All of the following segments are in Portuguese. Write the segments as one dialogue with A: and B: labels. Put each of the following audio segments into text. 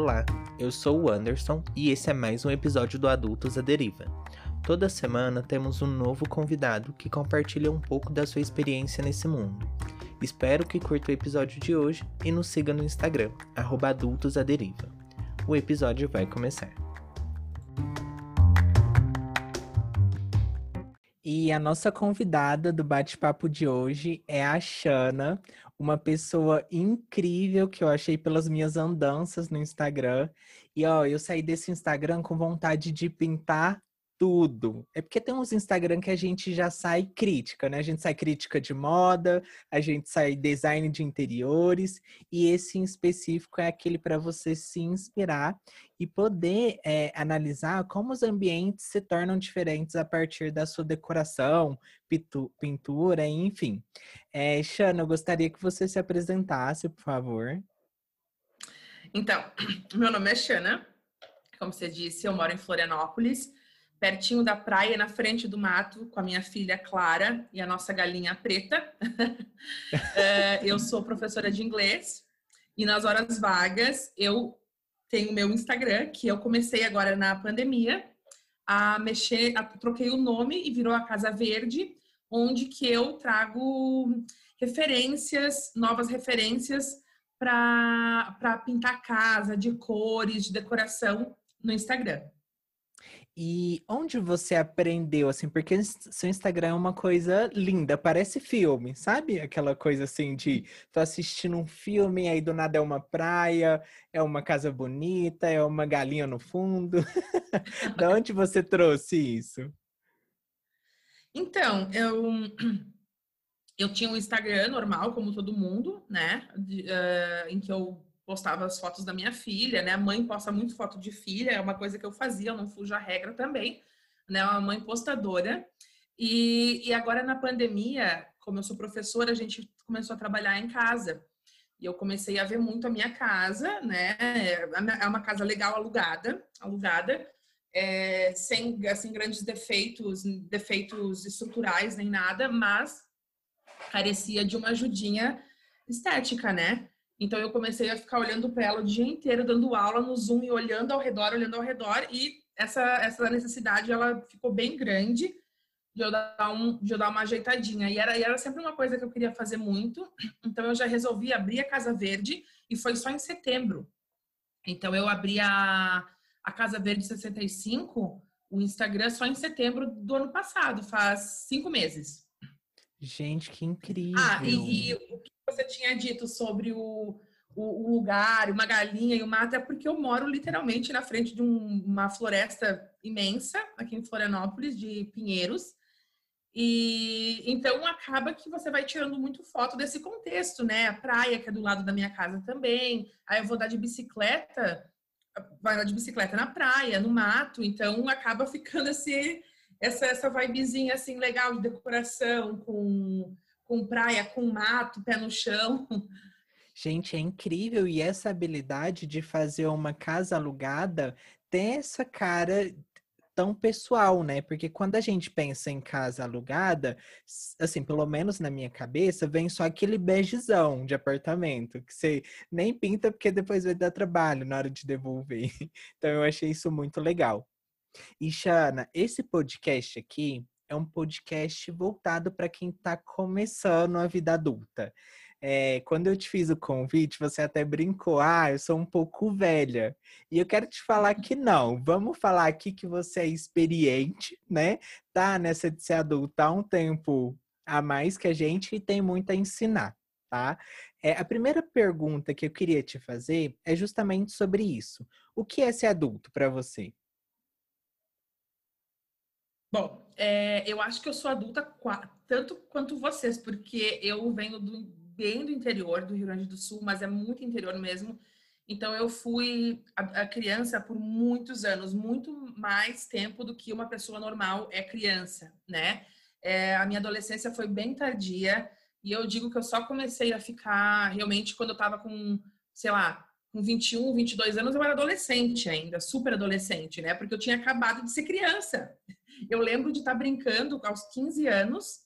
A: Olá, eu sou o Anderson e esse é mais um episódio do Adultos à Deriva. Toda semana temos um novo convidado que compartilha um pouco da sua experiência nesse mundo. Espero que curta o episódio de hoje e nos siga no Instagram, @adultosaderiva. O episódio vai começar. E a nossa convidada do bate-papo de hoje é a Xana, uma pessoa incrível que eu achei pelas minhas andanças no Instagram. E ó, eu saí desse Instagram com vontade de pintar tudo. É porque tem uns Instagram que a gente já sai crítica, né? A gente sai crítica de moda, a gente sai design de interiores, e esse em específico é aquele para você se inspirar e poder é, analisar como os ambientes se tornam diferentes a partir da sua decoração, pintura, enfim. É, Xana, eu gostaria que você se apresentasse, por favor.
B: Então, meu nome é Xana. Como você disse, eu moro em Florianópolis pertinho da praia, na frente do mato, com a minha filha Clara e a nossa galinha preta. é, eu sou professora de inglês e nas horas vagas eu tenho meu Instagram, que eu comecei agora na pandemia a mexer, a, troquei o nome e virou a Casa Verde, onde que eu trago referências, novas referências para pintar casa, de cores, de decoração no Instagram.
A: E onde você aprendeu, assim, porque seu Instagram é uma coisa linda, parece filme, sabe? Aquela coisa assim de tô assistindo um filme, aí do nada é uma praia, é uma casa bonita, é uma galinha no fundo. da onde você trouxe isso?
B: Então, eu eu tinha um Instagram normal, como todo mundo, né? De, uh, em que eu postava as fotos da minha filha, né? A mãe posta muito foto de filha, é uma coisa que eu fazia, eu não fujo a regra também, né? Uma mãe postadora. E, e agora na pandemia, como eu sou professora, a gente começou a trabalhar em casa. E eu comecei a ver muito a minha casa, né? É uma casa legal alugada, alugada, é, sem assim grandes defeitos, defeitos estruturais nem nada, mas carecia de uma ajudinha estética, né? Então eu comecei a ficar olhando para ela o dia inteiro, dando aula no Zoom e olhando ao redor, olhando ao redor, e essa, essa necessidade ela ficou bem grande de eu dar, um, de eu dar uma ajeitadinha. E era, e era sempre uma coisa que eu queria fazer muito, então eu já resolvi abrir a Casa Verde, e foi só em setembro. Então eu abri a, a Casa Verde 65, o Instagram, só em setembro do ano passado, faz cinco meses.
A: Gente, que incrível!
B: Ah, e, e você tinha dito sobre o, o, o, lugar, uma galinha e o mato, é porque eu moro literalmente na frente de um, uma floresta imensa, aqui em Florianópolis, de pinheiros. E então acaba que você vai tirando muito foto desse contexto, né? A praia, que é do lado da minha casa também. Aí eu vou dar de bicicleta, vai dar de bicicleta na praia, no mato, então acaba ficando esse, essa, essa vibezinha assim legal de decoração com com praia, com mato, pé no chão.
A: Gente, é incrível. E essa habilidade de fazer uma casa alugada tem essa cara tão pessoal, né? Porque quando a gente pensa em casa alugada, assim, pelo menos na minha cabeça, vem só aquele begezão de apartamento, que você nem pinta porque depois vai dar trabalho na hora de devolver. Então eu achei isso muito legal. E Shana, esse podcast aqui, é um podcast voltado para quem está começando a vida adulta. É, quando eu te fiz o convite, você até brincou, ah, eu sou um pouco velha. E eu quero te falar que não. Vamos falar aqui que você é experiente, né? Tá nessa de ser adulta há um tempo a mais que a gente e tem muito a ensinar, tá? É, a primeira pergunta que eu queria te fazer é justamente sobre isso. O que é ser adulto para você?
B: Bom, é, eu acho que eu sou adulta tanto quanto vocês, porque eu venho do, bem do interior do Rio Grande do Sul, mas é muito interior mesmo. Então eu fui a, a criança por muitos anos, muito mais tempo do que uma pessoa normal é criança, né? É, a minha adolescência foi bem tardia e eu digo que eu só comecei a ficar realmente quando eu tava com, sei lá, com 21, 22 anos, eu era adolescente ainda, super adolescente, né? Porque eu tinha acabado de ser criança. Eu lembro de estar brincando aos 15 anos,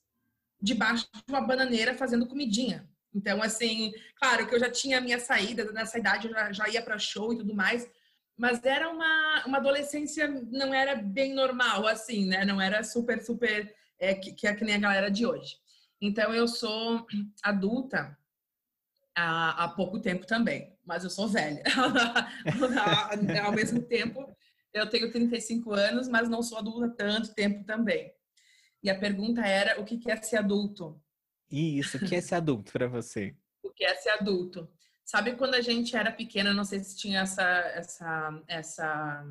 B: debaixo de uma bananeira fazendo comidinha. Então, assim, claro que eu já tinha a minha saída, nessa idade eu já, já ia para show e tudo mais, mas era uma, uma adolescência, não era bem normal, assim, né? Não era super, super, é, que, que é que nem a galera de hoje. Então, eu sou adulta há, há pouco tempo também, mas eu sou velha. Ao mesmo tempo, eu tenho 35 anos, mas não sou adulta há tanto tempo também. E a pergunta era: o que é ser adulto?
A: Isso, o que é ser adulto para você?
B: o que é ser adulto? Sabe quando a gente era pequena, não sei se tinha essa, essa, essa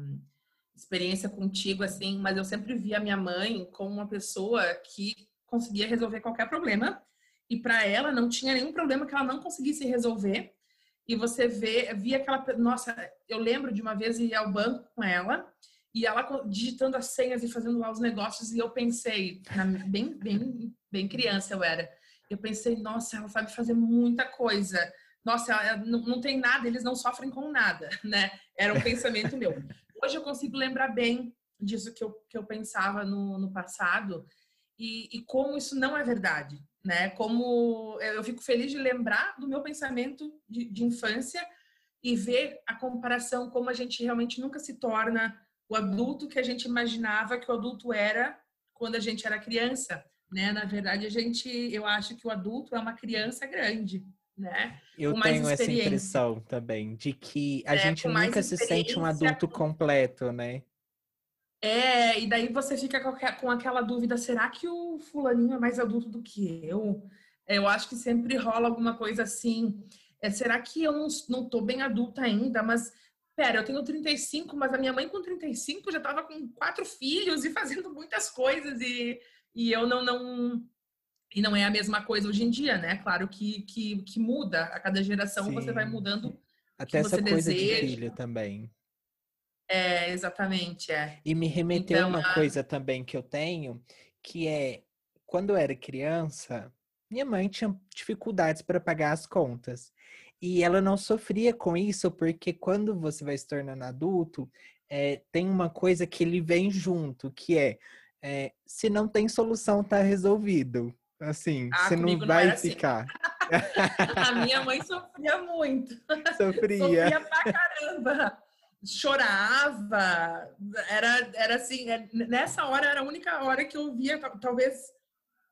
B: experiência contigo, assim, mas eu sempre via minha mãe como uma pessoa que conseguia resolver qualquer problema e para ela não tinha nenhum problema que ela não conseguisse resolver. E você vê, via aquela, nossa, eu lembro de uma vez ir ao banco com ela e ela digitando as senhas e fazendo lá os negócios e eu pensei, bem, bem, bem criança eu era, eu pensei, nossa, ela sabe fazer muita coisa. Nossa, ela, não, não tem nada, eles não sofrem com nada, né? Era um pensamento meu. Hoje eu consigo lembrar bem disso que eu, que eu pensava no, no passado e, e como isso não é verdade, né? Como eu fico feliz de lembrar do meu pensamento de, de infância e ver a comparação como a gente realmente nunca se torna o adulto que a gente imaginava que o adulto era quando a gente era criança, né? Na verdade, a gente, eu acho que o adulto é uma criança grande, né?
A: Eu tenho essa impressão também de que a é, gente nunca se sente um adulto completo, né?
B: É, e daí você fica com, aquela dúvida: será que o fulaninho é mais adulto do que eu? Eu acho que sempre rola alguma coisa assim. É, será que eu não, não tô bem adulta ainda? Mas pera, eu tenho 35, mas a minha mãe com 35 já estava com quatro filhos e fazendo muitas coisas e, e eu não, não e não é a mesma coisa hoje em dia, né? Claro que, que, que muda, a cada geração Sim. você vai mudando
A: até essa coisa deseja. de filho também.
B: É, exatamente, é.
A: E me remeteu então, uma a... coisa também que eu tenho, que é quando eu era criança, minha mãe tinha dificuldades para pagar as contas. E ela não sofria com isso, porque quando você vai se tornando adulto, é, tem uma coisa que ele vem junto, que é, é se não tem solução, tá resolvido. Assim, ah, você não vai não assim. ficar.
B: Assim. A minha mãe sofria muito.
A: Sofria.
B: Sofria pra caramba. Chorava. Era, era assim, é, nessa hora era a única hora que eu via, talvez,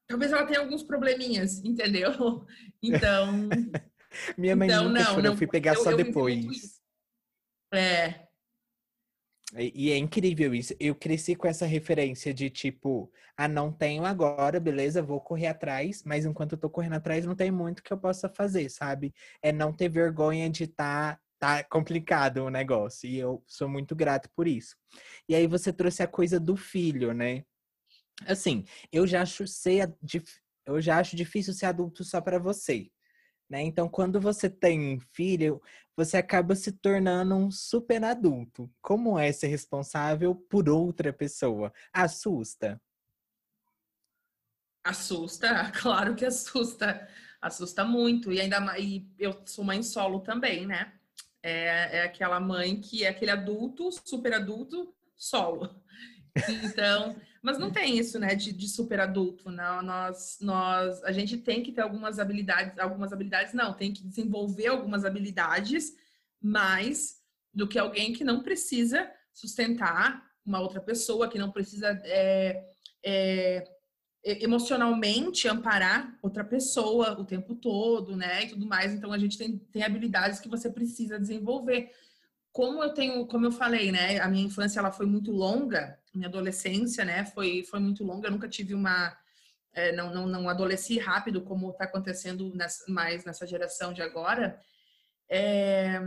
B: talvez ela tenha alguns probleminhas, entendeu? Então,
A: minha mãe então, nunca não, chorou, não, eu fui pegar eu, só eu depois.
B: É.
A: E é incrível isso. Eu cresci com essa referência de tipo, ah, não tenho agora, beleza, vou correr atrás, mas enquanto eu tô correndo atrás, não tem muito que eu possa fazer, sabe? É não ter vergonha de tá, tá complicado o negócio. E eu sou muito grato por isso. E aí você trouxe a coisa do filho, né? Assim, eu já acho ser, eu já acho difícil ser adulto só para você. Né? Então, quando você tem um filho, você acaba se tornando um super adulto. Como é ser responsável por outra pessoa? Assusta?
B: Assusta, claro que assusta. Assusta muito. E ainda e eu sou mãe solo também, né? É, é aquela mãe que é aquele adulto, super adulto, solo. Então, mas não tem isso, né, de, de super adulto, não. Nós, nós, a gente tem que ter algumas habilidades, algumas habilidades não, tem que desenvolver algumas habilidades mais do que alguém que não precisa sustentar uma outra pessoa, que não precisa é, é, emocionalmente amparar outra pessoa o tempo todo, né, e tudo mais. Então, a gente tem, tem habilidades que você precisa desenvolver. Como eu tenho, como eu falei, né, a minha infância ela foi muito longa, minha adolescência, né, foi, foi muito longa, eu nunca tive uma, é, não, não, não adolesci rápido como está acontecendo mais nessa geração de agora, é,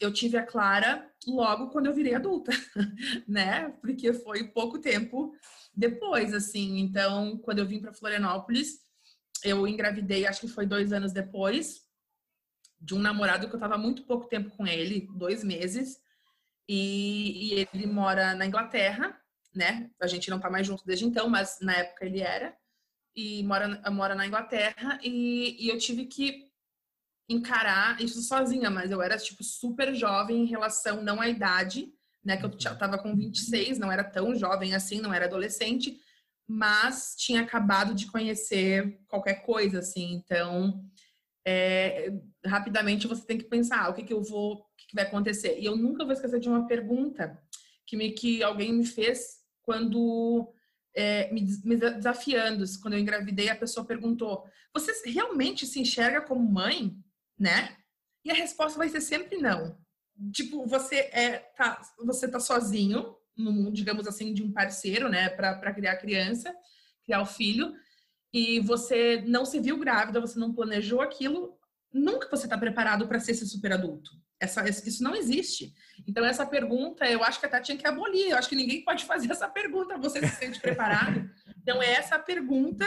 B: eu tive a Clara logo quando eu virei adulta, né, porque foi pouco tempo depois, assim, então, quando eu vim para Florianópolis, eu engravidei, acho que foi dois anos depois, de um namorado que eu tava muito pouco tempo com ele, dois meses, e, e, ele mora na Inglaterra, né? A gente não tá mais junto desde então, mas na época ele era, e mora, mora na Inglaterra, e, e eu tive que encarar isso sozinha, mas eu era, tipo, super jovem em relação, não à idade, né? Que eu tava com 26, não era tão jovem assim, não era adolescente, mas tinha acabado de conhecer qualquer coisa, assim, então é, rapidamente você tem que pensar ah, o que, que eu vou, o que, que vai acontecer. E eu nunca vou esquecer de uma pergunta que, me, que alguém me fez quando é, me, me desafiando. Quando eu engravidei, a pessoa perguntou: Você realmente se enxerga como mãe? Né? E a resposta vai ser sempre não. Tipo, você é tá, você tá sozinho no mundo, digamos assim, de um parceiro, né, para criar criança, criar o filho, e você não se viu grávida, você não planejou aquilo, nunca você está preparado para ser esse super adulto. Essa, isso não existe. Então, essa pergunta, eu acho que até tinha que abolir. Eu acho que ninguém pode fazer essa pergunta. Você se sente preparado? Então, é essa pergunta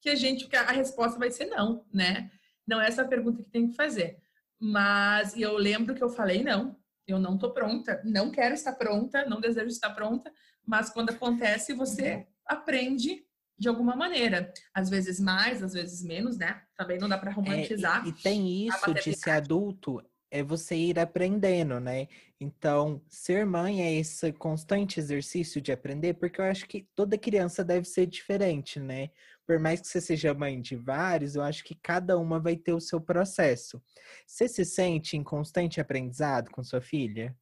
B: que a gente, que a resposta vai ser não, né? Não é essa pergunta que tem que fazer. Mas eu lembro que eu falei não, eu não tô pronta, não quero estar pronta, não desejo estar pronta, mas quando acontece, você aprende de alguma maneira. Às vezes mais, às vezes menos, né? Também não dá para romantizar.
A: É, e, e, tem isso de ser adulto, é você ir aprendendo, né? Então, ser mãe é esse constante exercício de aprender, porque eu acho que toda criança deve ser diferente, né? Por mais que você seja mãe de vários, eu acho que cada uma vai ter o seu processo. Você se sente em constante aprendizado com sua filha?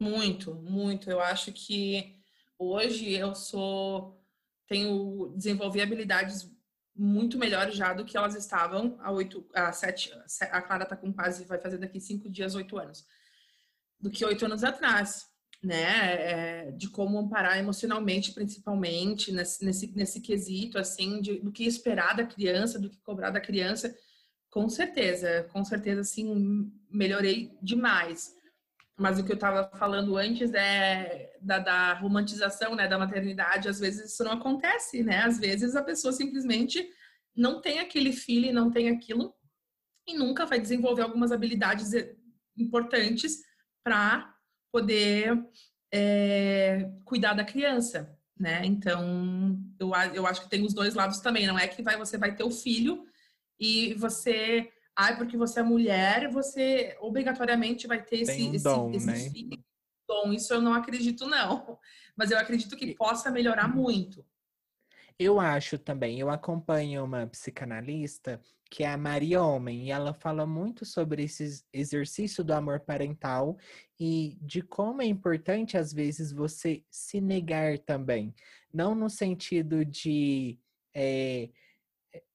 B: Muito, muito. Eu acho que hoje eu sou tenho desenvolvi habilidades muito melhores já do que elas estavam há oito, há sete, a Clara está com quase, vai fazer daqui cinco dias, oito anos, do que oito anos atrás, né, é, de como amparar emocionalmente, principalmente, nesse, nesse, nesse quesito, assim, de, do que esperar da criança, do que cobrar da criança, com certeza, com certeza, assim, melhorei demais. Mas o que eu estava falando antes é da, da, romantização, né, da maternidade. Às vezes isso não acontece, né? Às vezes a pessoa simplesmente não tem aquele filho, não tem aquilo e nunca vai desenvolver algumas habilidades importantes para poder é, cuidar da criança, né? Então eu, eu acho que tem os dois lados também. Não é que vai, você vai ter o filho e você ah, porque você é mulher, você obrigatoriamente vai ter esse,
A: um dom,
B: esse,
A: né?
B: esse dom. Isso eu não acredito, não. Mas eu acredito que possa melhorar muito.
A: Eu acho também. Eu acompanho uma psicanalista que é a Maria Homem, e ela fala muito sobre esse exercício do amor parental e de como é importante, às vezes, você se negar também. Não no sentido de. É,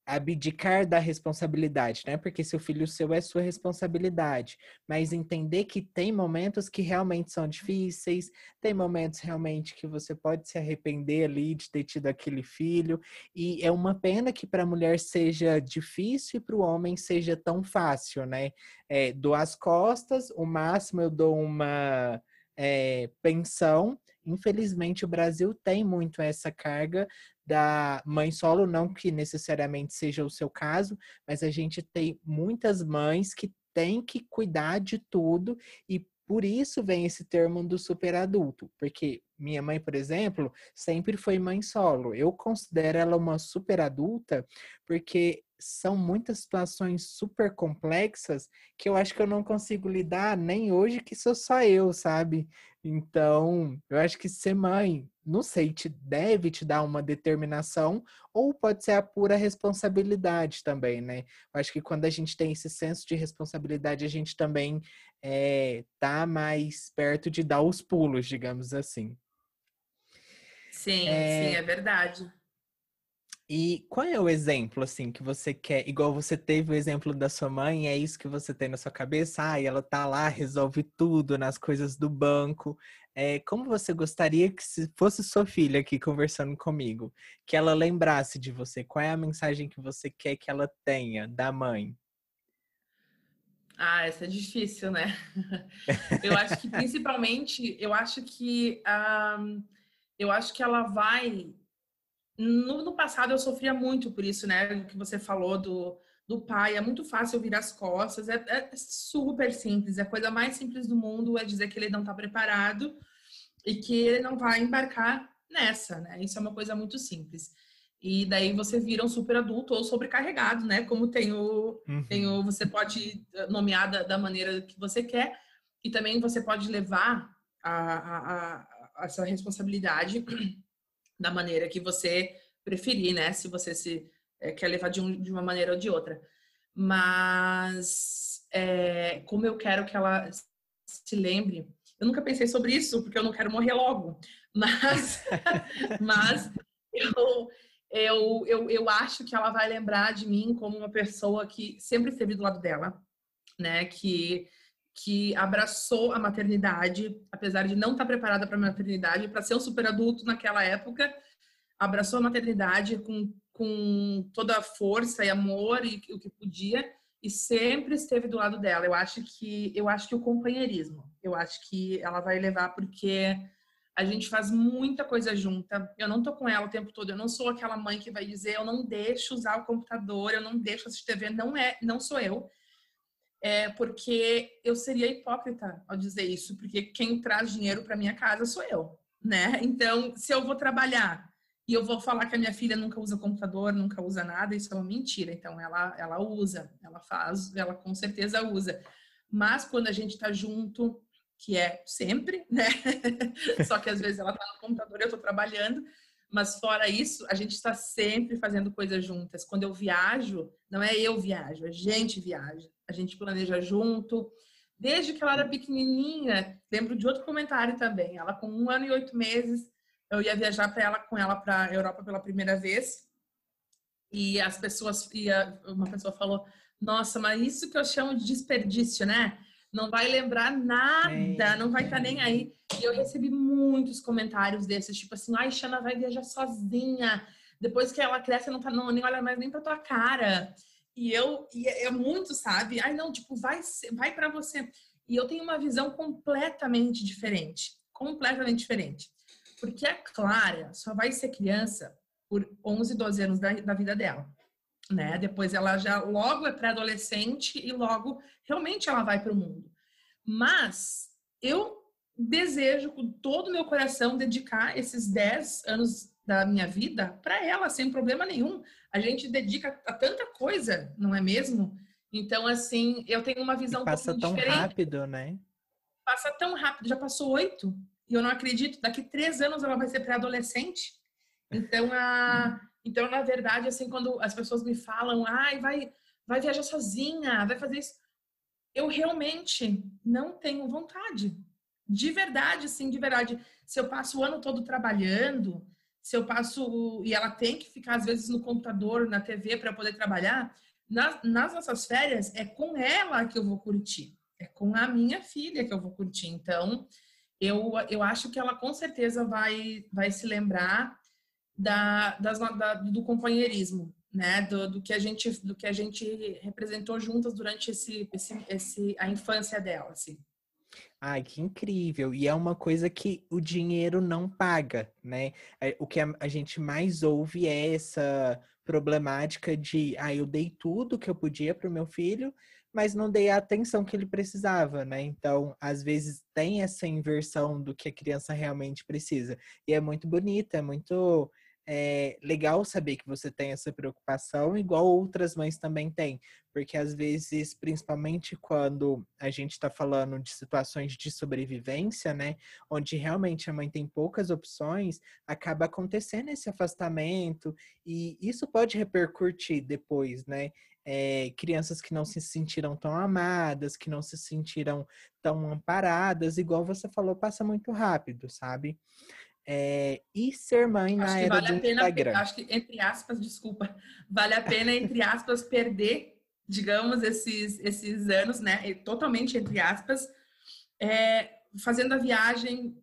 A: abdicar da responsabilidade, né? Porque seu filho seu é sua responsabilidade, mas entender que tem momentos que realmente são difíceis, tem momentos realmente que você pode se arrepender ali de ter tido aquele filho, e é uma pena que para a mulher seja difícil e para o homem seja tão fácil, né? É, dou as costas, o máximo eu dou uma é, pensão. Infelizmente, o Brasil tem muito essa carga da mãe solo, não que necessariamente seja o seu caso, mas a gente tem muitas mães que têm que cuidar de tudo e por isso vem esse termo do super adulto, porque minha mãe, por exemplo, sempre foi mãe solo. Eu considero ela uma super adulta porque são muitas situações super complexas que eu acho que eu não consigo lidar nem hoje que sou só eu, sabe? Então, eu acho que ser mãe, não sei, te deve te dar uma determinação ou pode ser a pura responsabilidade também, né? Eu acho que quando a gente tem esse senso de responsabilidade, a gente também é, tá mais perto de dar os pulos, digamos assim.
B: Sim, é... sim, é verdade.
A: E qual é o exemplo, assim, que você quer? Igual você teve o exemplo da sua mãe, é isso que você tem na sua cabeça? Ah, ela tá lá, resolve tudo nas coisas do banco. É, como você gostaria que se fosse sua filha aqui conversando comigo, que ela lembrasse de você? Qual é a mensagem que você quer que ela tenha da mãe?
B: Ah, essa é difícil, né? eu acho que principalmente, eu acho que um, ah, eu acho que ela vai no, no, passado eu sofria muito por isso, né? O que você falou do, do pai. É muito fácil virar as costas. É, é, super simples. A coisa mais simples do mundo é dizer que ele não está preparado e que ele não vai embarcar nessa, né? Isso é uma coisa muito simples. E daí você vira um super adulto ou sobrecarregado, né? Como tem o, uhum. tem o você pode nomear da, da, maneira que você quer e também você pode levar a, a, a essa responsabilidade da maneira que você preferir, né? Se você se é, quer levar de, um, de uma maneira ou de outra. Mas é, como eu quero que ela se lembre, eu nunca pensei sobre isso, porque eu não quero morrer logo. Mas, mas eu, eu, eu, eu acho que ela vai lembrar de mim como uma pessoa que sempre esteve do lado dela, né? Que, que abraçou a maternidade, apesar de não estar preparada para a maternidade, para ser um super adulto naquela época, abraçou a maternidade com, com toda a força e amor e o que podia e sempre esteve do lado dela. Eu acho que eu acho que o companheirismo, eu acho que ela vai levar porque a gente faz muita coisa junta. Eu não tô com ela o tempo todo. Eu não sou aquela mãe que vai dizer eu não deixo usar o computador, eu não deixo assistir TV. Não é, não sou eu. É porque eu seria hipócrita ao dizer isso, porque quem traz dinheiro para minha casa sou eu, né? Então, se eu vou trabalhar e eu vou falar que a minha filha nunca usa computador, nunca usa nada, isso é uma mentira. Então ela ela usa, ela faz, ela com certeza usa. Mas quando a gente está junto, que é sempre, né? Só que às vezes ela está no computador eu estou trabalhando. Mas fora isso, a gente está sempre fazendo coisas juntas. Quando eu viajo, não é eu viajo, a gente viaja. A gente planeja junto. Desde que ela era pequenininha, lembro de outro comentário também. Ela com um ano e oito meses, eu ia viajar para ela com ela para a Europa pela primeira vez. E as pessoas e uma pessoa falou nossa mas isso que eu chamo de desperdício né? Não vai lembrar nada não vai estar tá nem aí. E eu recebi muitos comentários desses tipo assim ai Xana vai viajar sozinha. Depois que ela cresce não tá não nem olha mais nem para tua cara e eu e é, é muito sabe ai não tipo vai vai para você e eu tenho uma visão completamente diferente completamente diferente porque a Clara só vai ser criança por 11, 12 anos da, da vida dela. Né? Depois ela já logo é pré-adolescente e logo realmente ela vai para o mundo. Mas eu desejo com todo o meu coração dedicar esses 10 anos da minha vida para ela sem problema nenhum. A gente dedica a tanta coisa, não é mesmo? Então assim, eu tenho uma visão
A: e passa um tão diferente. rápido, né?
B: Passa tão rápido, já passou oito. E eu não acredito, daqui três anos ela vai ser pré-adolescente. Então, a, então, na verdade, assim, quando as pessoas me falam, ai, vai, vai viajar sozinha, vai fazer isso, eu realmente não tenho vontade. De verdade, sim, de verdade. Se eu passo o ano todo trabalhando, se eu passo e ela tem que ficar às vezes no computador, na TV para poder trabalhar, nas, nas nossas férias é com ela que eu vou curtir, é com a minha filha que eu vou curtir. Então, eu, eu acho que ela com certeza vai, vai se lembrar da, das, da, do companheirismo, né? Do, do, que a gente do que a gente representou juntas durante esse, esse, esse a infância dela, assim.
A: Ai, que incrível! E é uma coisa que o dinheiro não paga, né? É, o que a, gente mais ouve é essa problemática de, ah, eu dei tudo que eu podia para o meu filho, mas não dei a atenção que ele precisava, né? Então, às vezes tem essa inversão do que a criança realmente precisa. E é muito bonita, é muito é, legal saber que você tem essa preocupação, igual outras mães também têm. Porque às vezes, principalmente quando a gente está falando de situações de sobrevivência, né? Onde realmente a mãe tem poucas opções, acaba acontecendo esse afastamento, e isso pode repercutir depois, né? é, crianças que não se sentiram tão amadas, que não se sentiram tão amparadas, igual você falou, passa muito rápido, sabe? É, e ser mãe na acho era vale do pena, Instagram.
B: Acho que, entre aspas, desculpa, vale a pena, entre aspas, perder, digamos, esses, esses anos, né? Totalmente entre aspas, é, fazendo a viagem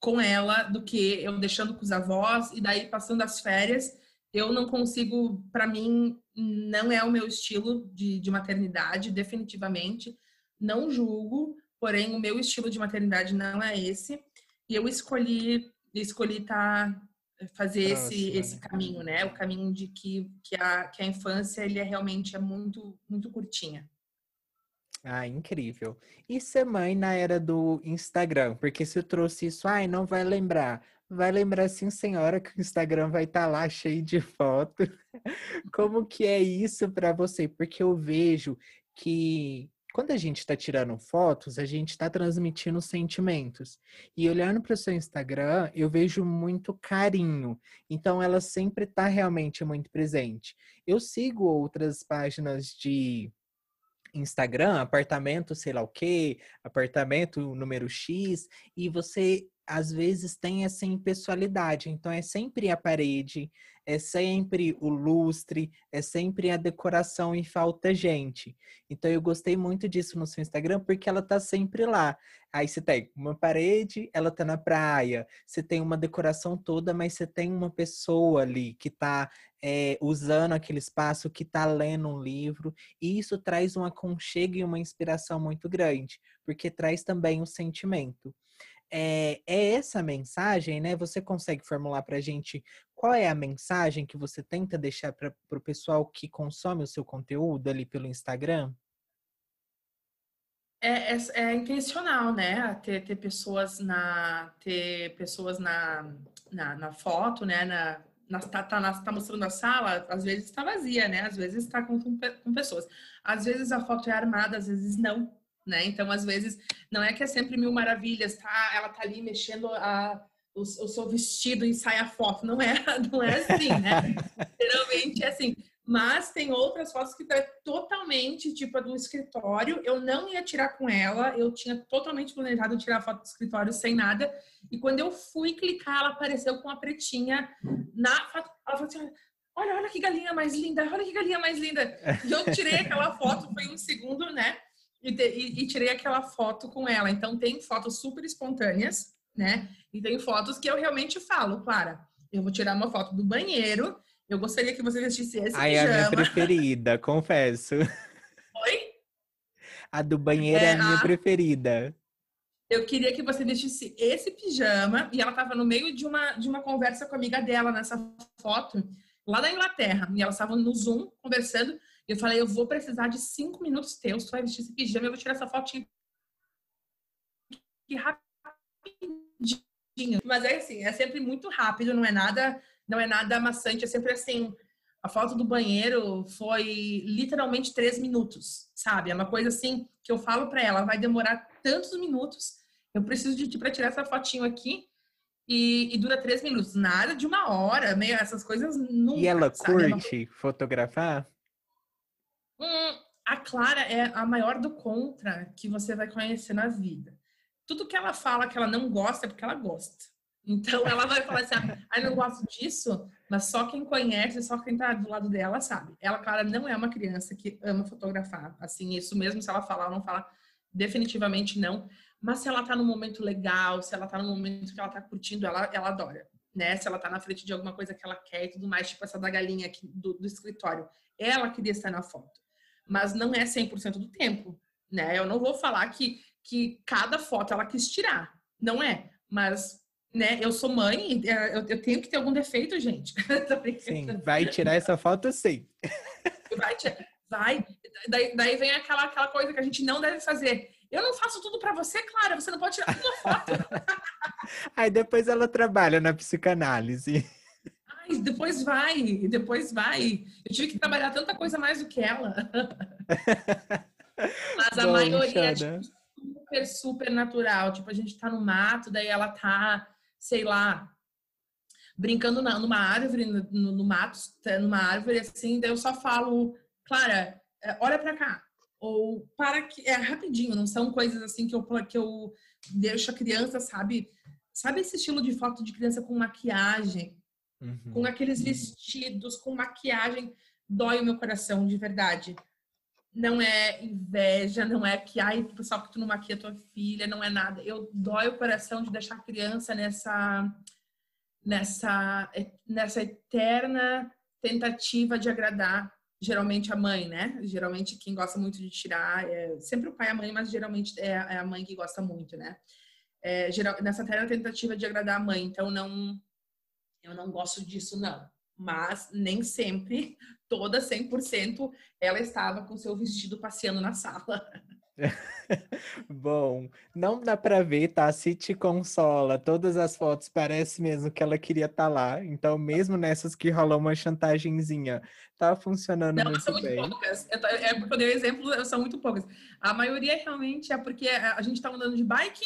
B: com ela do que eu deixando com os avós e daí passando as férias eu não consigo, para mim, não é o meu estilo de, de maternidade, definitivamente. Não julgo, porém, o meu estilo de maternidade não é esse. E eu escolhi, escolhi tá, fazer Próxima, esse, esse né? caminho, né? O caminho de que, que, a, que a infância ele é realmente é muito, muito curtinha.
A: Ah, incrível. E ser mãe na era do Instagram? Porque se eu trouxe isso, ai, não vai lembrar vai lembrar sim, senhora, que o Instagram vai estar tá lá cheio de foto. Como que é isso para você? Porque eu vejo que quando a gente está tirando fotos, a gente está transmitindo sentimentos. E olhando para o seu Instagram, eu vejo muito carinho. Então, ela sempre está realmente muito presente. Eu sigo outras páginas de Instagram, apartamento, sei lá o quê, apartamento número X, e você às vezes tem essa impessoalidade. Então é sempre a parede, é sempre o lustre, é sempre a decoração e falta gente. Então eu gostei muito disso no seu Instagram porque ela tá sempre lá. Aí você tem uma parede, ela tá na praia. Você tem uma decoração toda, mas você tem uma pessoa ali que tá é, usando aquele espaço, que tá lendo um livro. E isso traz um aconchego e uma inspiração muito grande, porque traz também o um sentimento é, é essa mensagem, né? Você consegue formular para a gente qual é a mensagem que você tenta deixar para o pessoal que consome o seu conteúdo ali pelo Instagram?
B: É, é, é, intencional, né? Ter, ter pessoas na ter pessoas na, na, na foto, né? Na, na, tá, tá, tá, mostrando a sala, às vezes está vazia, né? Às vezes está com, com, com pessoas. Às vezes a foto é armada, às vezes não né? Então, às vezes, não é que é sempre mil maravilhas, tá? Ela tá ali mexendo a, o, o seu vestido e sai a foto. Não é, não é assim, né? Geralmente é assim. Mas tem outras fotos que tá totalmente tipo a do escritório. Eu não ia tirar com ela, eu tinha totalmente planejado tirar a foto do escritório sem nada. E quando eu fui clicar, ela apareceu com a pretinha na foto. Ela falou assim: olha, olha que galinha mais linda, olha que galinha mais linda. E eu tirei aquela foto, foi um segundo, né? E, e, e, tirei aquela foto com ela. Então, tem fotos super espontâneas, né? E tem fotos que eu realmente falo, Clara, eu vou tirar uma foto do banheiro, eu gostaria que você vestisse esse
A: Ai,
B: pijama.
A: é a minha preferida, confesso.
B: Oi?
A: A do banheiro é, é a minha a... preferida.
B: Eu queria que você vestisse esse pijama e ela estava no meio de uma, de uma conversa com a amiga dela nessa foto, lá da Inglaterra. E elas estavam no Zoom conversando. Eu falei, eu vou precisar de cinco minutos teus, tu vai vestir esse pijama, eu vou tirar essa fotinha aqui rapidinho. Mas é assim, é sempre muito rápido, não é nada, não é nada amassante, é sempre assim. A foto do banheiro foi literalmente três minutos, sabe? É uma coisa assim que eu falo para ela, vai demorar tantos minutos. Eu preciso de ti para tirar essa fotinho aqui e, e, dura três minutos. Nada de uma hora, meio essas coisas nunca.
A: E ela
B: sabe?
A: É curte fotografar?
B: Hum, a Clara é a maior do contra que você vai conhecer na vida. Tudo que ela fala que ela não gosta é porque ela gosta. Então ela vai falar assim: ah, não gosto disso, mas só quem conhece, só quem tá do lado dela sabe. Ela, Clara, não é uma criança que ama fotografar. Assim, isso mesmo se ela falar ou não falar, definitivamente não. Mas se ela tá num momento legal, se ela tá num momento que ela tá curtindo, ela, ela adora. Né? Se ela tá na frente de alguma coisa que ela quer e tudo mais, tipo essa da galinha aqui do, do escritório. Ela queria estar na foto mas não é 100% do tempo, né? Eu não vou falar que, que cada foto ela quis tirar, não é, mas né, eu sou mãe, é, eu, eu tenho que ter algum defeito, gente.
A: sim, vai tirar essa foto sim.
B: Vai, vai. Daí, daí vem aquela, aquela coisa que a gente não deve fazer. Eu não faço tudo para você, Clara, você não pode tirar uma foto.
A: Aí depois ela trabalha na psicanálise
B: depois vai, depois vai. Eu tive que trabalhar tanta coisa mais do que ela. Mas a Bom, maioria é tipo, super, super natural. Tipo, a gente tá no mato, daí ela tá, sei lá, brincando na, numa árvore, no, no, mato, numa árvore assim, daí eu só falo, Clara, é, olha pra cá. Ou para que. É rapidinho, não são coisas assim que eu, que eu deixo a criança, sabe? Sabe esse estilo de foto de criança com maquiagem? Uhum. Com aqueles vestidos, com maquiagem, dói o meu coração, de verdade. Não é inveja, não é que, ai, pessoal, que tu não maquia tua filha, não é nada. Eu dói o coração de deixar a criança nessa, nessa, nessa eterna tentativa de agradar geralmente a mãe, né? Geralmente quem gosta muito de tirar é sempre o pai e a mãe, mas geralmente é, é a mãe que gosta muito, né? É, geral, nessa eterna tentativa de agradar a mãe. Então não eu não gosto disso, não. Mas nem sempre, toda 100%, ela estava com seu vestido passeando na sala.
A: Bom, não dá para ver, tá? Se te consola, todas as fotos parece mesmo que ela queria estar tá lá. Então, mesmo nessas que rolou uma chantagemzinha, tá funcionando não, muito, são muito bem.
B: poucas. É porque eu dei exemplo, são muito poucas. A maioria realmente é porque a gente tá andando de bike,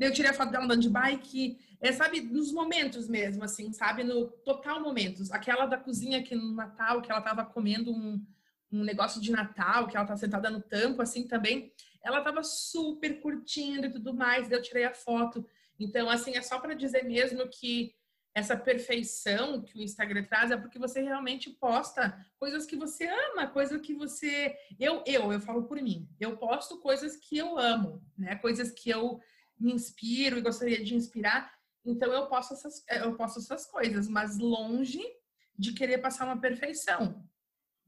B: eu tirei a foto dela andando de bike, é, sabe, nos momentos mesmo, assim, sabe? No total momentos. Aquela da cozinha que no Natal, que ela tava comendo um, um negócio de Natal, que ela tá sentada no tampo, assim, também ela tava super curtindo e tudo mais, eu tirei a foto. Então, assim, é só para dizer mesmo que essa perfeição que o Instagram traz é porque você realmente posta coisas que você ama, coisas que você eu eu eu falo por mim. Eu posto coisas que eu amo, né? Coisas que eu me inspiro e gostaria de inspirar. Então eu posto essas eu posto essas coisas, mas longe de querer passar uma perfeição.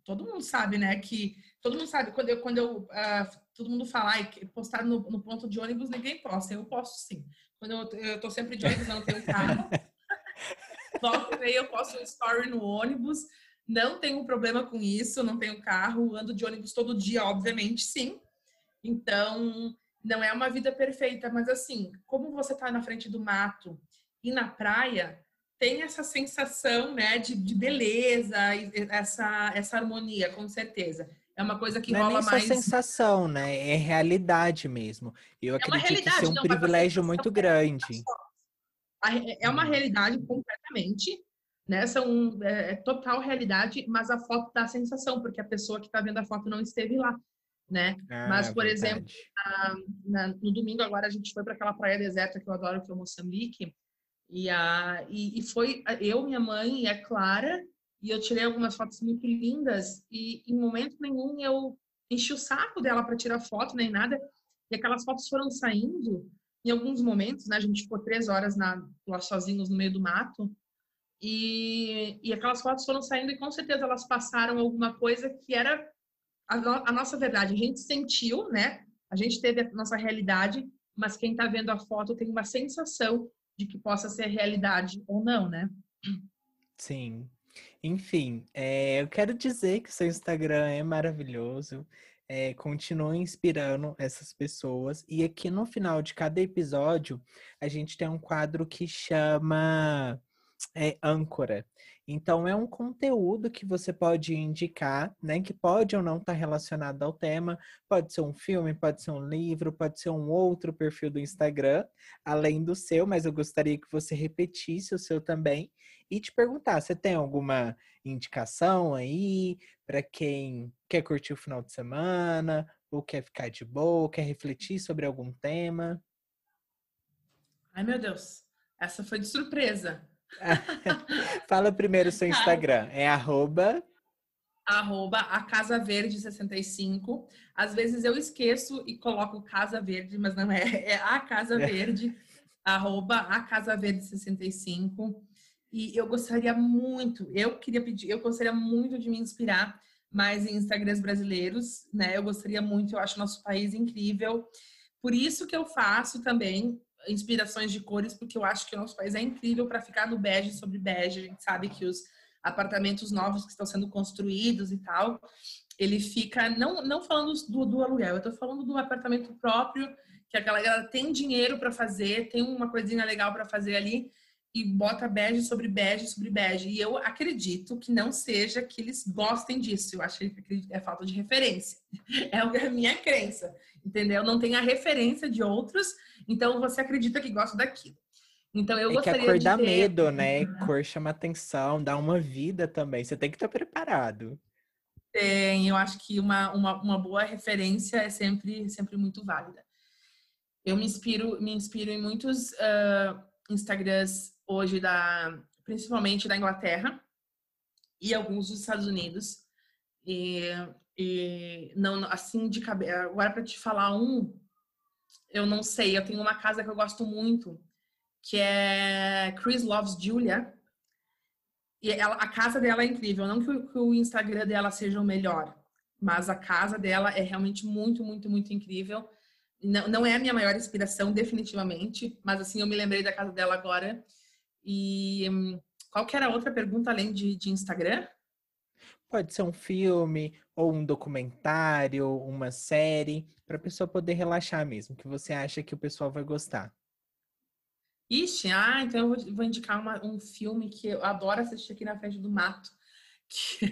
B: Todo mundo sabe, né, que todo mundo sabe quando eu quando eu uh, todo mundo fala, e postar no, no, ponto de ônibus, ninguém posta. Eu posto sim. Quando eu, eu tô sempre de ônibus, não tenho carro. Volta e eu posto um story no ônibus. Não tenho problema com isso, não tenho carro, ando de ônibus todo dia, obviamente, sim. Então, não é uma vida perfeita, mas assim, como você tá na frente do mato e na praia, tem essa sensação, né, de, de beleza, essa, essa harmonia, com certeza. É uma coisa que
A: não
B: é rola
A: é nem
B: mais.
A: Só sensação, né? É realidade mesmo. Eu é acredito que isso é um não, privilégio muito grande.
B: É uma realidade completamente, né? São é, é, total realidade, mas a foto dá a sensação, porque a pessoa que está vendo a foto não esteve lá, né? Ah, mas, por verdade. exemplo, na, no domingo agora a gente foi para aquela praia deserta que eu adoro, que é o Moçambique, e, a, e, e foi eu, minha mãe e a Clara e eu tirei algumas fotos muito lindas e em momento nenhum eu enchi o saco dela para tirar foto nem nada. E aquelas fotos foram saindo em alguns momentos, né? A gente ficou três horas na, lá sozinhos no meio do mato. E, e aquelas fotos foram saindo e com certeza elas passaram alguma coisa que era a, no, a nossa verdade. A gente sentiu, né? A gente teve a nossa realidade, mas quem está vendo a foto tem uma sensação de que possa ser realidade ou não, né?
A: Sim, enfim, é, eu quero dizer que seu Instagram é maravilhoso. É, continue inspirando essas pessoas. E aqui no final de cada episódio, a gente tem um quadro que chama é, âncora. Então, é um conteúdo que você pode indicar, né? Que pode ou não estar tá relacionado ao tema. Pode ser um filme, pode ser um livro, pode ser um outro perfil do Instagram, além do seu, mas eu gostaria que você repetisse o seu também e te perguntar: você tem alguma indicação aí para quem quer curtir o final de semana, ou quer ficar de boa, quer refletir sobre algum tema?
B: Ai, meu Deus, essa foi de surpresa.
A: Fala primeiro o seu Instagram. É arroba.
B: Arroba a Casa Verde 65. Às vezes eu esqueço e coloco Casa Verde, mas não é. É a Casa Verde. arroba a Casa Verde 65. E eu gostaria muito, eu queria pedir, eu gostaria muito de me inspirar mais em Instagrams brasileiros, né? Eu gostaria muito, eu acho nosso país incrível. Por isso que eu faço também inspirações de cores, porque eu acho que o nosso país é incrível para ficar no bege sobre bege. A gente sabe que os apartamentos novos que estão sendo construídos e tal, ele fica, não, não falando do, do aluguel, eu estou falando do apartamento próprio, que a galera tem dinheiro para fazer, tem uma coisinha legal para fazer ali, e bota bege sobre bege sobre bege. E eu acredito que não seja que eles gostem disso. Eu acho que é falta de referência. É a minha crença, entendeu? Não tem a referência de outros então você acredita que gosta daquilo. Então eu é gostaria
A: que a cor dá
B: ter...
A: medo, né? Uhum. Cor chama atenção, dá uma vida também. Você tem que estar preparado.
B: Tem, eu acho que uma, uma, uma boa referência é sempre, sempre muito válida. Eu me inspiro, me inspiro em muitos uh, Instagrams hoje da, principalmente da Inglaterra e alguns dos Estados Unidos. E, e não assim de cabeça. Agora para te falar um, eu não sei, eu tenho uma casa que eu gosto muito, que é Chris Loves Julia. E ela, a casa dela é incrível. Não que o, que o Instagram dela seja o melhor, mas a casa dela é realmente muito, muito, muito incrível. Não, não é a minha maior inspiração, definitivamente, mas assim, eu me lembrei da casa dela agora. E qual que era a outra pergunta além de, de Instagram?
A: Pode ser um filme ou um documentário, uma série, para a pessoa poder relaxar mesmo, que você acha que o pessoal vai gostar.
B: Ixi, ah, então eu vou, vou indicar uma, um filme que eu adoro assistir aqui na frente do mato. Que,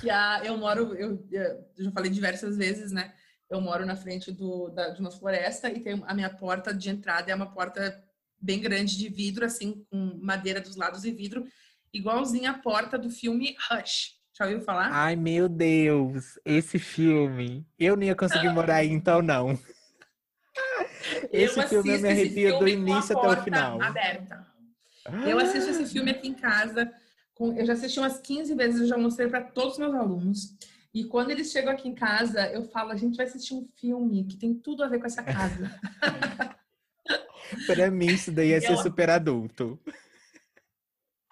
B: que a, eu moro, eu, eu já falei diversas vezes, né? Eu moro na frente do, da, de uma floresta e tem a minha porta de entrada é uma porta bem grande de vidro, assim, com madeira dos lados e vidro, igualzinha a porta do filme Rush. Já ouviu falar?
A: Ai, meu Deus, esse filme. Eu não ia conseguir morar aí, então não. Esse eu filme eu me arrepio do início até o final.
B: Aberta. Eu assisto esse filme aqui em casa. Com, eu já assisti umas 15 vezes, eu já mostrei para todos os meus alunos. E quando eles chegam aqui em casa, eu falo: a gente vai assistir um filme que tem tudo a ver com essa casa.
A: para mim, isso daí é ser super adulto.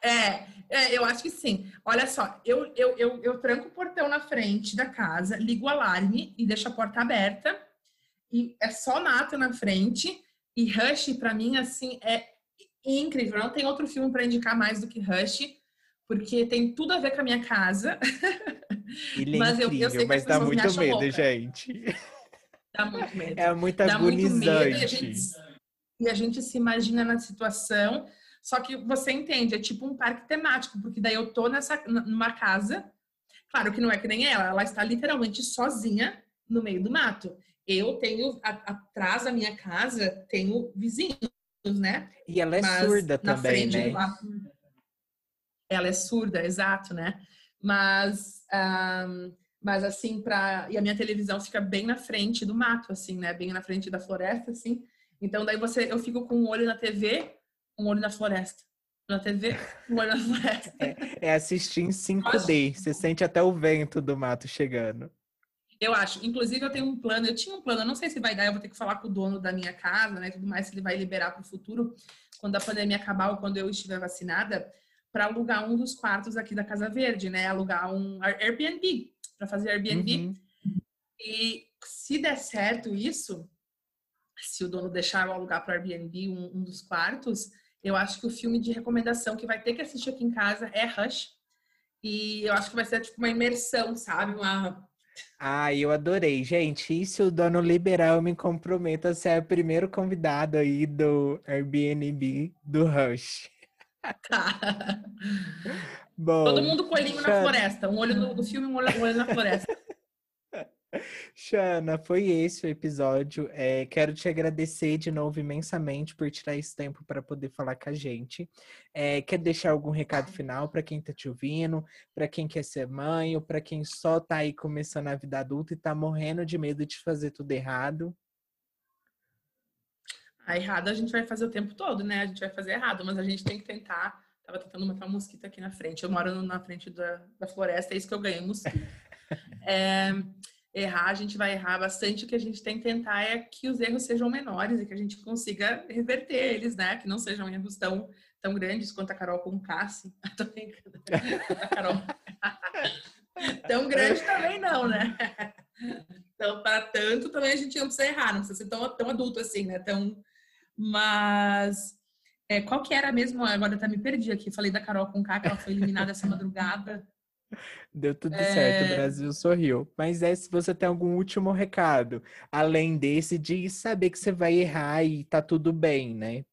B: É, é, eu acho que sim. Olha só, eu, eu, eu, eu tranco o portão na frente da casa, ligo o alarme e deixo a porta aberta e é só Nata na frente. E Rush, para mim, assim, é incrível. Não tem outro filme para indicar mais do que Rush, porque tem tudo a ver com a minha casa.
A: Ele é mas incrível, eu, eu sei mas dá muito medo, louca. gente.
B: Dá muito medo.
A: É muito dá agonizante. Muito medo,
B: e, a gente, e a gente se imagina na situação. Só que você entende, é tipo um parque temático, porque daí eu tô nessa, numa casa, claro que não é que nem ela, ela está literalmente sozinha no meio do mato eu tenho a, atrás da minha casa tenho vizinhos, né?
A: E ela é Mas surda também, né?
B: Ela é surda, exato, né? Mas um, mas assim para e a minha televisão fica bem na frente do mato, assim, né? Bem na frente da floresta, assim. Então daí você eu fico com um olho na TV, um olho na floresta. Na TV, um olho na floresta.
A: É, é assistir em 5D. Você sente até o vento do mato chegando.
B: Eu acho. Inclusive, eu tenho um plano, eu tinha um plano, eu não sei se vai dar, eu vou ter que falar com o dono da minha casa, né? Tudo mais, se ele vai liberar para o futuro, quando a pandemia acabar ou quando eu estiver vacinada, para alugar um dos quartos aqui da Casa Verde, né? Alugar um Airbnb, para fazer Airbnb. Uhum. E se der certo isso, se o dono deixar eu alugar para Airbnb um, um dos quartos, eu acho que o filme de recomendação que vai ter que assistir aqui em casa é Rush. E eu acho que vai ser tipo uma imersão, sabe? Uma
A: ah, eu adorei. Gente, e se o dono liberal me comprometa a ser o primeiro convidado aí do Airbnb do Rush.
B: Tá. Bom, Todo mundo com olhinho na floresta. Um olho no, no filme, um olho, um olho na floresta.
A: Xana, foi esse o episódio. É, quero te agradecer de novo imensamente por tirar esse tempo para poder falar com a gente. É, quer deixar algum recado final para quem está te ouvindo, para quem quer ser mãe ou para quem só está aí começando a vida adulta e está morrendo de medo de fazer tudo errado?
B: A errado a gente vai fazer o tempo todo, né? A gente vai fazer errado, mas a gente tem que tentar. Tava tentando matar um mosquito aqui na frente. Eu moro na frente da, da floresta, é isso que eu ganhei, mosquito. é, errar, a gente vai errar bastante. O que a gente tem que tentar é que os erros sejam menores e que a gente consiga reverter eles, né? Que não sejam erros tão, tão grandes quanto a Carol com Cassi. Tô brincando. A Carol. tão grande também não, né? Então, para tanto, também a gente não precisa errar, não precisa ser tão, tão adulto assim, né? Tão... Mas é, qual que era mesmo? Agora até me perdi aqui. Falei da Carol com K, que ela foi eliminada essa madrugada.
A: Deu tudo é... certo, o Brasil sorriu. Mas é se você tem algum último recado, além desse de saber que você vai errar e tá tudo bem, né?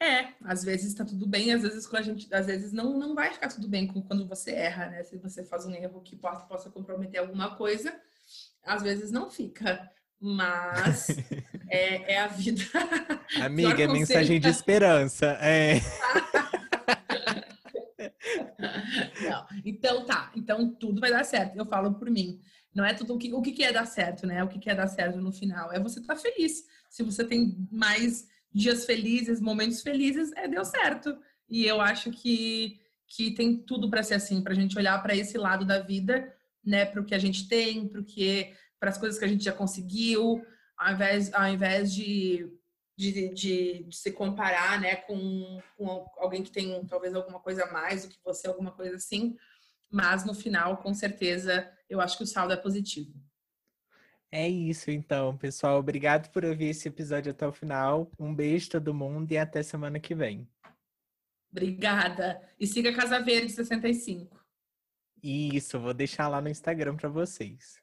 B: É, às vezes tá tudo bem, às vezes a gente, às vezes não, não vai ficar tudo bem quando você erra, né? Se você faz um erro que possa, possa comprometer alguma coisa, às vezes não fica. Mas é, é a vida.
A: Amiga, é mensagem de esperança. É.
B: Não. Então tá, então tudo vai dar certo. Eu falo por mim. Não é tudo o que, o que é dar certo, né? O que é dar certo no final? É você estar tá feliz. Se você tem mais dias felizes, momentos felizes, é deu certo. E eu acho que, que tem tudo para ser assim, para a gente olhar para esse lado da vida, né? Para o que a gente tem, para que para as coisas que a gente já conseguiu, ao invés, ao invés de de, de, de, se comparar, né, com, com alguém que tem talvez alguma coisa a mais do que você, alguma coisa assim. Mas no final, com certeza, eu acho que o saldo é positivo.
A: É isso, então, pessoal. Obrigado por ouvir esse episódio até o final. Um beijo todo mundo e até semana que vem.
B: Obrigada. E siga Casa Verde 65.
A: Isso, vou deixar lá no Instagram para vocês.